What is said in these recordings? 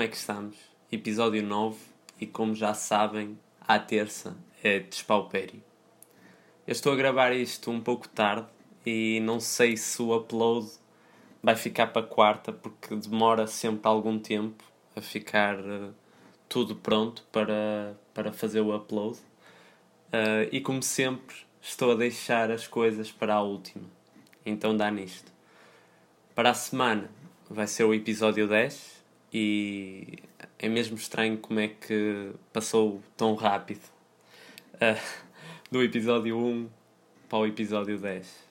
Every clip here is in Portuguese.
como é que estamos? Episódio 9 e como já sabem, à terça é despaupério. Eu estou a gravar isto um pouco tarde e não sei se o upload vai ficar para quarta porque demora sempre algum tempo a ficar uh, tudo pronto para, para fazer o upload. Uh, e como sempre, estou a deixar as coisas para a última. Então dá nisto. Para a semana vai ser o episódio 10 e é mesmo estranho como é que passou tão rápido uh, do episódio 1 para o episódio 10.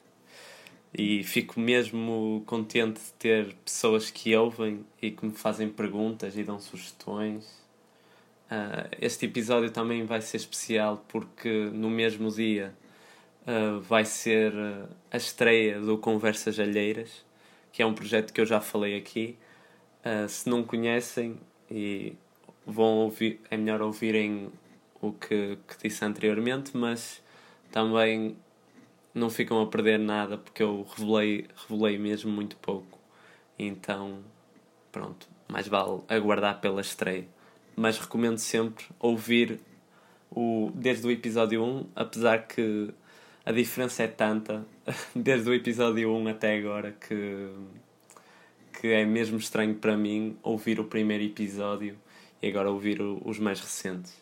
E fico mesmo contente de ter pessoas que ouvem e que me fazem perguntas e dão sugestões. Uh, este episódio também vai ser especial porque no mesmo dia uh, vai ser a estreia do Conversas Alheiras, que é um projeto que eu já falei aqui. Uh, se não conhecem e vão ouvir, é melhor ouvirem o que, que disse anteriormente, mas também não ficam a perder nada porque eu revelei, revelei mesmo muito pouco. Então, pronto, mais vale aguardar pela estreia. Mas recomendo sempre ouvir o, desde o episódio 1, apesar que a diferença é tanta desde o episódio 1 até agora que, que é mesmo estranho para mim ouvir o primeiro episódio e agora ouvir o, os mais recentes.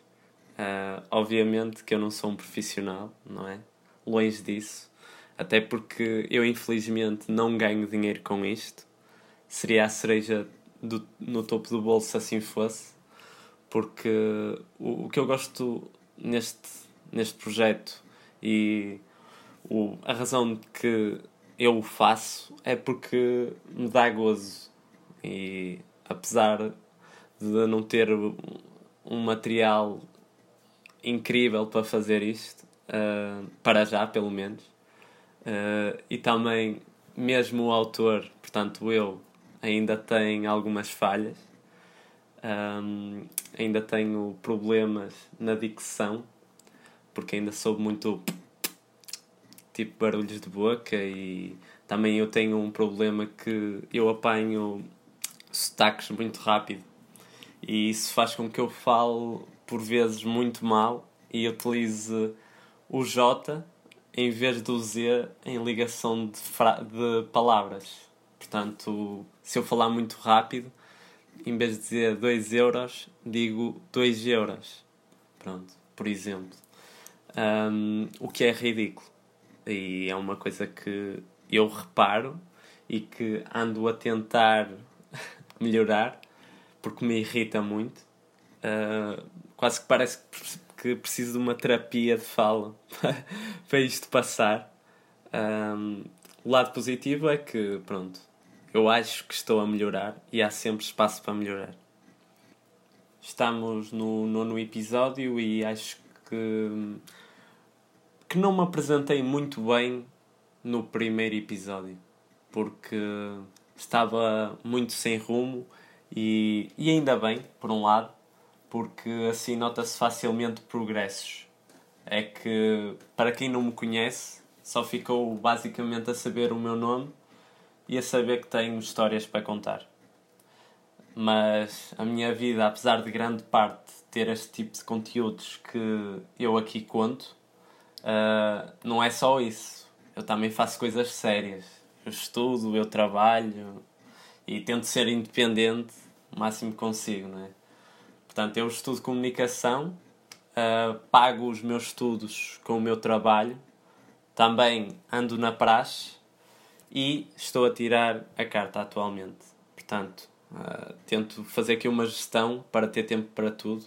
Uh, obviamente que eu não sou um profissional, não é? Longe disso. Até porque eu, infelizmente, não ganho dinheiro com isto. Seria a cereja do, no topo do bolso se assim fosse. Porque o, o que eu gosto neste, neste projeto e o, a razão de que eu o faço é porque me dá gozo. E apesar de não ter um material incrível para fazer isto, uh, para já pelo menos, uh, e também mesmo o autor, portanto eu, ainda tem algumas falhas, um, ainda tenho problemas na dicção, porque ainda sou muito tipo barulhos de boca e também eu tenho um problema que eu apanho sotaques muito rápido e isso faz com que eu fale por vezes muito mal e utilize o J em vez do Z em ligação de, de palavras. Portanto, se eu falar muito rápido, em vez de dizer 2 euros, digo 2 euros. Pronto, por exemplo. Um, o que é ridículo. E é uma coisa que eu reparo e que ando a tentar melhorar porque me irrita muito. Uh, quase que parece que preciso de uma terapia de fala para isto passar. Um, o lado positivo é que, pronto, eu acho que estou a melhorar e há sempre espaço para melhorar. Estamos no nono episódio e acho que que não me apresentei muito bem no primeiro episódio, porque estava muito sem rumo e, e ainda bem, por um lado, porque assim nota-se facilmente progressos. É que, para quem não me conhece, só ficou basicamente a saber o meu nome e a saber que tenho histórias para contar. Mas a minha vida, apesar de grande parte ter este tipo de conteúdos que eu aqui conto, uh, não é só isso. Eu também faço coisas sérias. Eu estudo, eu trabalho e tento ser independente o máximo que consigo, não é? Portanto, eu estudo comunicação, uh, pago os meus estudos com o meu trabalho, também ando na praxe e estou a tirar a carta atualmente. Portanto, uh, tento fazer aqui uma gestão para ter tempo para tudo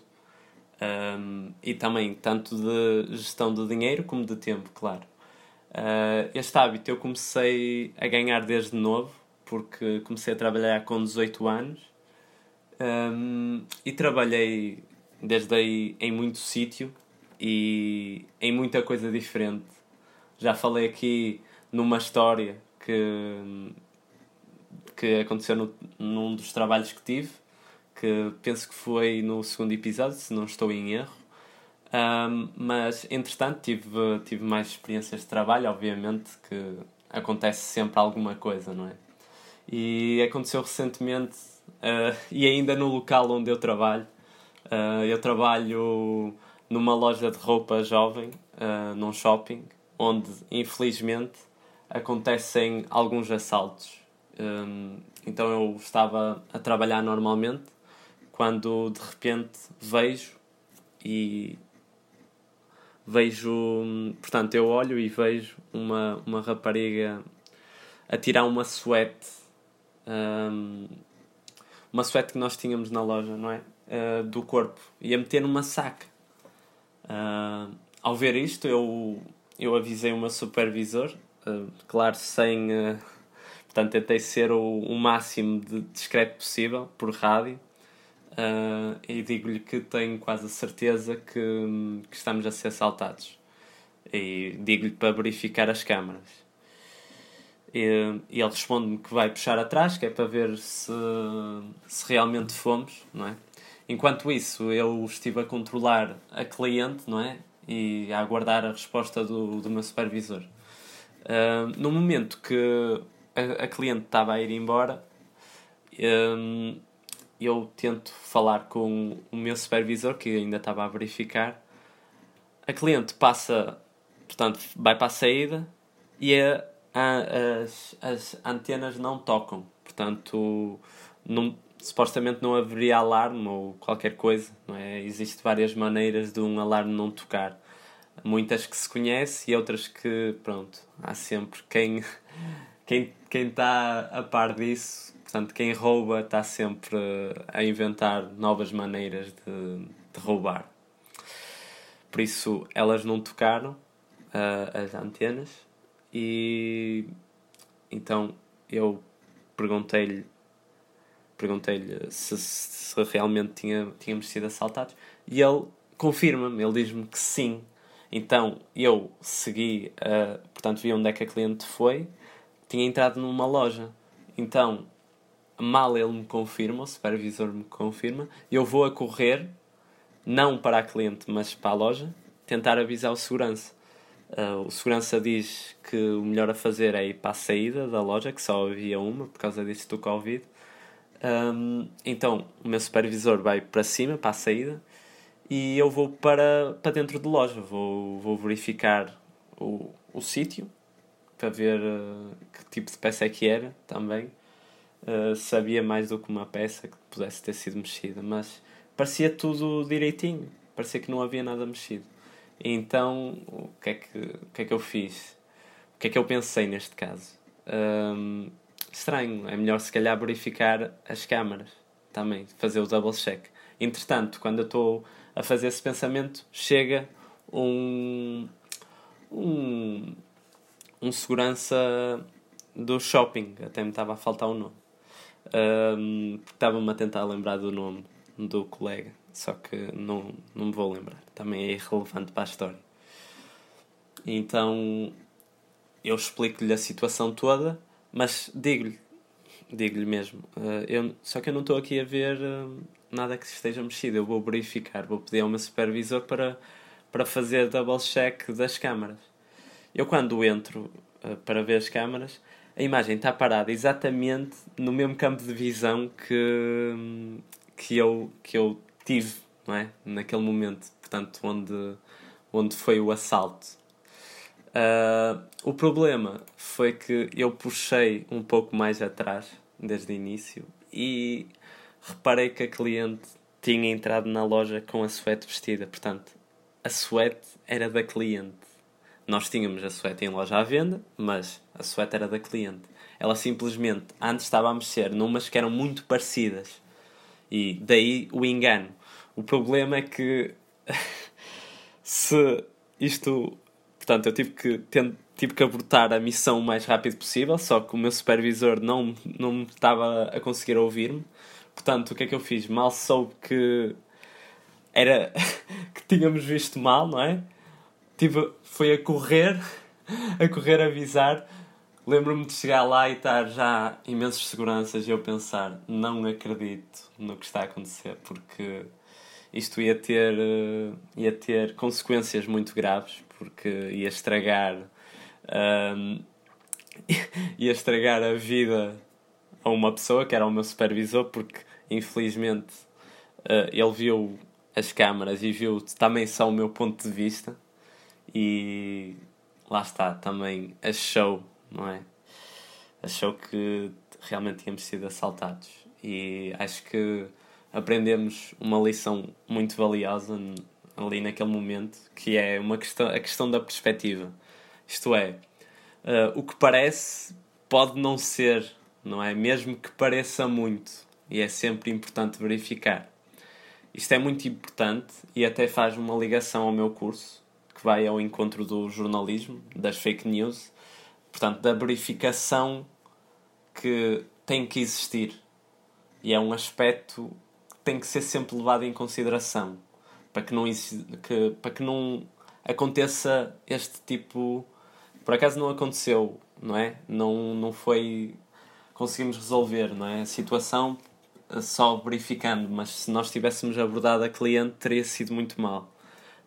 um, e também tanto de gestão de dinheiro como de tempo, claro. Uh, este hábito eu comecei a ganhar desde novo, porque comecei a trabalhar com 18 anos um, e trabalhei desde aí em muito sítio e em muita coisa diferente. Já falei aqui numa história que, que aconteceu no, num dos trabalhos que tive que penso que foi no segundo episódio, se não estou em erro. Um, mas, entretanto, tive, tive mais experiências de trabalho, obviamente, que acontece sempre alguma coisa, não é? E aconteceu recentemente uh, e ainda no local onde eu trabalho. Uh, eu trabalho numa loja de roupa jovem, uh, num shopping, onde infelizmente acontecem alguns assaltos. Um, então eu estava a trabalhar normalmente quando de repente vejo e vejo, portanto, eu olho e vejo uma, uma rapariga a tirar uma suete, um, uma suete que nós tínhamos na loja, não é? Uh, do corpo e a meter numa saca. Uh, ao ver isto, eu, eu avisei o meu supervisor, uh, claro, sem. portanto, tentei ser o, o máximo de discreto possível por rádio. Uh, e digo-lhe que tenho quase a certeza que, que estamos a ser assaltados. E digo-lhe para verificar as câmaras. E, e ele responde-me que vai puxar atrás, que é para ver se, se realmente fomos, não é? Enquanto isso, eu estive a controlar a cliente, não é? E a aguardar a resposta do, do meu supervisor. Uh, no momento que a, a cliente estava a ir embora, um, eu tento falar com o meu supervisor, que ainda estava a verificar. A cliente passa, portanto, vai para a saída e a, a, as, as antenas não tocam. Portanto, não, supostamente não haveria alarme ou qualquer coisa. Não é? Existem várias maneiras de um alarme não tocar. Muitas que se conhece e outras que, pronto, há sempre quem quem quem está a par disso Portanto, quem rouba está sempre a inventar novas maneiras de, de roubar. Por isso, elas não tocaram uh, as antenas e então eu perguntei-lhe perguntei-lhe se, se, realmente tinha, tínhamos sido assaltados e ele confirma-me, ele diz-me que sim. Então eu segui, uh, portanto vi onde é que a cliente foi, tinha entrado numa loja. Então mal ele me confirma, o supervisor me confirma, eu vou a correr, não para a cliente, mas para a loja, tentar avisar o segurança. Uh, o segurança diz que o melhor a fazer é ir para a saída da loja, que só havia uma por causa disso do Covid. Um, então o meu supervisor vai para cima, para a saída, e eu vou para, para dentro de loja. Vou, vou verificar o, o sítio para ver uh, que tipo de peça é que era também uh, sabia mais do que uma peça que pudesse ter sido mexida, mas parecia tudo direitinho, parecia que não havia nada mexido. Então, o que, é que, o que é que eu fiz? O que é que eu pensei neste caso? Um, estranho, é melhor se calhar verificar as câmaras também, fazer o double check. Entretanto, quando eu estou a fazer esse pensamento, chega um, um, um segurança do shopping, até me estava a faltar o um nome. Estava-me a tentar lembrar do nome do colega, só que não, não me vou lembrar. Também é irrelevante para a história. Então eu explico-lhe a situação toda, mas digo-lhe, digo-lhe mesmo. Uh, eu, só que eu não estou aqui a ver uh, nada que esteja mexido. Eu vou verificar, vou pedir ao meu supervisor para, para fazer double check das câmaras. Eu, quando entro uh, para ver as câmaras, a imagem está parada exatamente no mesmo campo de visão que, que, eu, que eu tive não é? naquele momento, portanto, onde, onde foi o assalto. Uh, o problema foi que eu puxei um pouco mais atrás desde o início e reparei que a cliente tinha entrado na loja com a suéte vestida, portanto, a suéte era da cliente. Nós tínhamos a suéte em loja à venda, mas a suéte era da cliente. Ela simplesmente antes estava a mexer numas que eram muito parecidas. E daí o engano. O problema é que se isto. Portanto, eu tive que, tive que abortar a missão o mais rápido possível, só que o meu supervisor não, não estava a conseguir ouvir-me. Portanto, o que é que eu fiz? Mal soube que era que tínhamos visto mal, não é? Tive, foi a correr, a correr a avisar. Lembro-me de chegar lá e estar já imensas seguranças e eu pensar, não acredito no que está a acontecer, porque isto ia ter, eh, ia ter consequências muito graves, porque ia estragar, um, ia estragar a vida a uma pessoa que era o meu supervisor, porque infelizmente uh, ele viu as câmaras e viu também só o meu ponto de vista e lá está, também achou, não é? Achou que realmente tínhamos sido assaltados e acho que aprendemos uma lição muito valiosa ali naquele momento, que é uma questão, a questão da perspectiva. Isto é, uh, o que parece pode não ser, não é? Mesmo que pareça muito, e é sempre importante verificar. Isto é muito importante e até faz uma ligação ao meu curso, que vai ao encontro do jornalismo, das fake news, portanto, da verificação que tem que existir. E é um aspecto que tem que ser sempre levado em consideração para que não, que, para que não aconteça este tipo. Por acaso não aconteceu, não é? Não, não foi. Conseguimos resolver, não é? A situação só verificando, mas se nós tivéssemos abordado a cliente teria sido muito mal.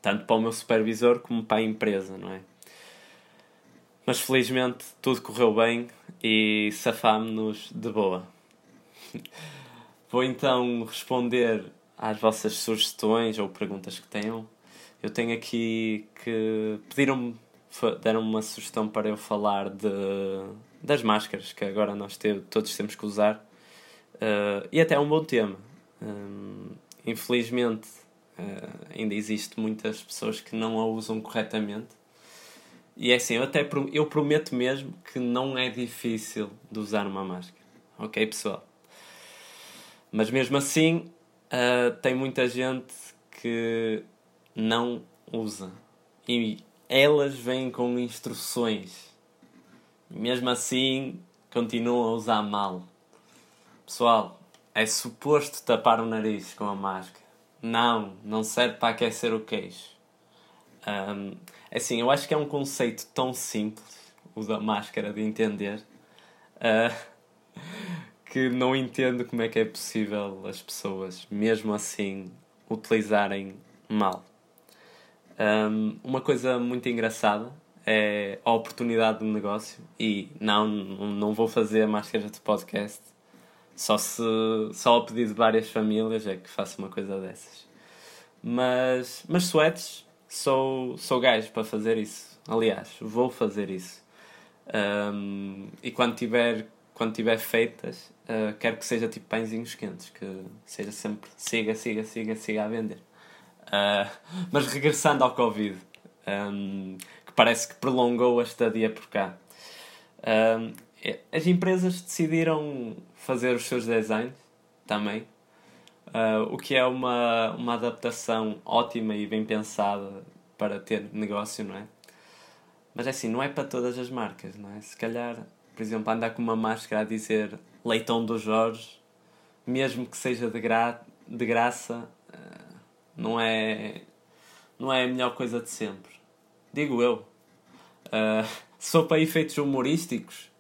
Tanto para o meu supervisor como para a empresa, não é? Mas felizmente tudo correu bem e safámos-nos de boa. Vou então responder às vossas sugestões ou perguntas que tenham. Eu tenho aqui que pediram-me, deram uma sugestão para eu falar de, das máscaras que agora nós te, todos temos que usar. Uh, e até é um bom tema. Um, infelizmente, uh, ainda existe muitas pessoas que não a usam corretamente. E é assim, eu até eu prometo mesmo que não é difícil de usar uma máscara. Ok, pessoal? Mas mesmo assim, uh, tem muita gente que não usa. E elas vêm com instruções. Mesmo assim, continuam a usar mal. Pessoal, é suposto tapar o nariz com a máscara. Não, não serve para aquecer o queixo. Um, assim, eu acho que é um conceito tão simples, o da máscara, de entender. Uh, que não entendo como é que é possível as pessoas, mesmo assim, utilizarem mal. Um, uma coisa muito engraçada é a oportunidade de negócio e não, não vou fazer máscaras de podcast só se só ao pedido de várias famílias é que faço uma coisa dessas mas mas sweats sou sou gajo para fazer isso aliás vou fazer isso um, e quando tiver quando tiver feitas, uh, quero que seja tipo pãezinhos quentes, que seja sempre siga, siga, siga, siga a vender. Uh, mas regressando ao Covid, um, que parece que prolongou a estadia por cá. Um, as empresas decidiram fazer os seus designs também, uh, o que é uma, uma adaptação ótima e bem pensada para ter negócio, não é? Mas é assim, não é para todas as marcas, não é? Se calhar por exemplo, andar com uma máscara a dizer Leitão do Jorge, mesmo que seja de, gra de graça, uh, não é, não é a melhor coisa de sempre. Digo eu. Uh, para efeitos humorísticos,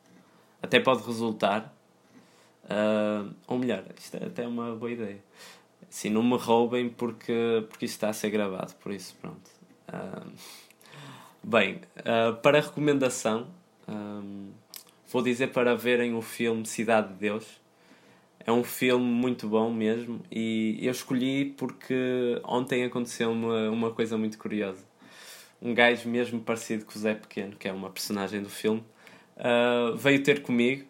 até pode resultar. Uh, ou melhor, isto é até uma boa ideia. Assim, não me roubem porque, porque isto está a ser gravado, por isso, pronto. Uh, bem, uh, para recomendação, um, Vou dizer para verem o filme Cidade de Deus. É um filme muito bom mesmo e eu escolhi porque ontem aconteceu uma, coisa muito curiosa. Um gajo mesmo parecido com o Zé Pequeno, que é uma personagem do filme, veio ter comigo,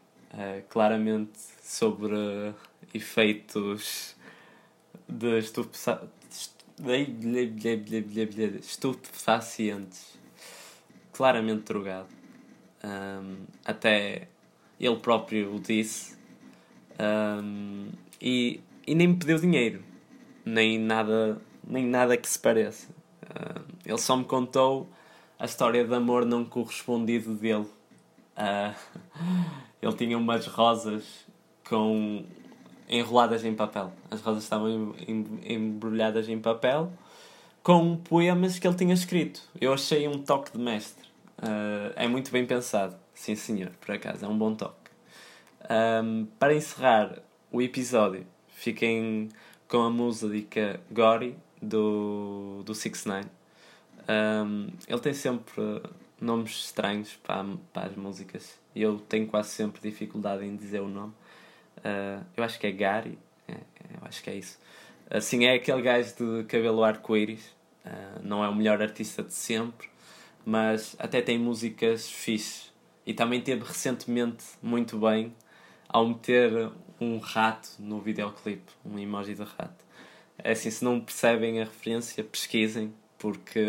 claramente sobre efeitos de estupefacientes. Claramente drogado um, até ele próprio o disse, um, e, e nem me pediu dinheiro, nem nada, nem nada que se pareça. Uh, ele só me contou a história de amor não correspondido dele. Uh, ele tinha umas rosas com enroladas em papel. As rosas estavam embrulhadas em papel com poemas que ele tinha escrito. Eu achei um toque de mestre. Uh, é muito bem pensado, sim senhor, por acaso, é um bom toque. Um, para encerrar o episódio, fiquem com a música Gory do, do 6 ix um, Ele tem sempre nomes estranhos para, para as músicas e eu tenho quase sempre dificuldade em dizer o nome. Uh, eu acho que é Gary, é, eu acho que é isso. Assim, é aquele gajo de cabelo arco-íris, uh, não é o melhor artista de sempre, mas até tem músicas fixe. E também teve recentemente muito bem ao meter um rato no videoclipe, um emoji de rato. É assim, se não percebem a referência, pesquisem, porque,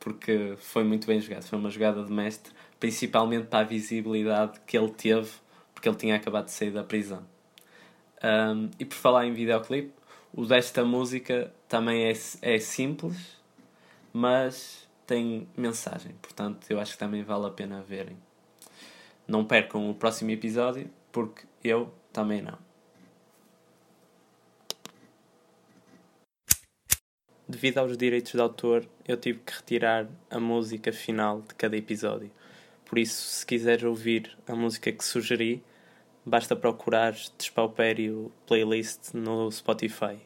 porque foi muito bem jogado. Foi uma jogada de mestre, principalmente para a visibilidade que ele teve, porque ele tinha acabado de sair da prisão. Um, e por falar em videoclipe, o desta música também é, é simples, mas tem mensagem, portanto eu acho que também vale a pena verem. Não percam o próximo episódio, porque eu também não. Devido aos direitos de autor, eu tive que retirar a música final de cada episódio. Por isso, se quiseres ouvir a música que sugeri, basta procurar Despaupério Playlist no Spotify.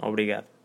Obrigado.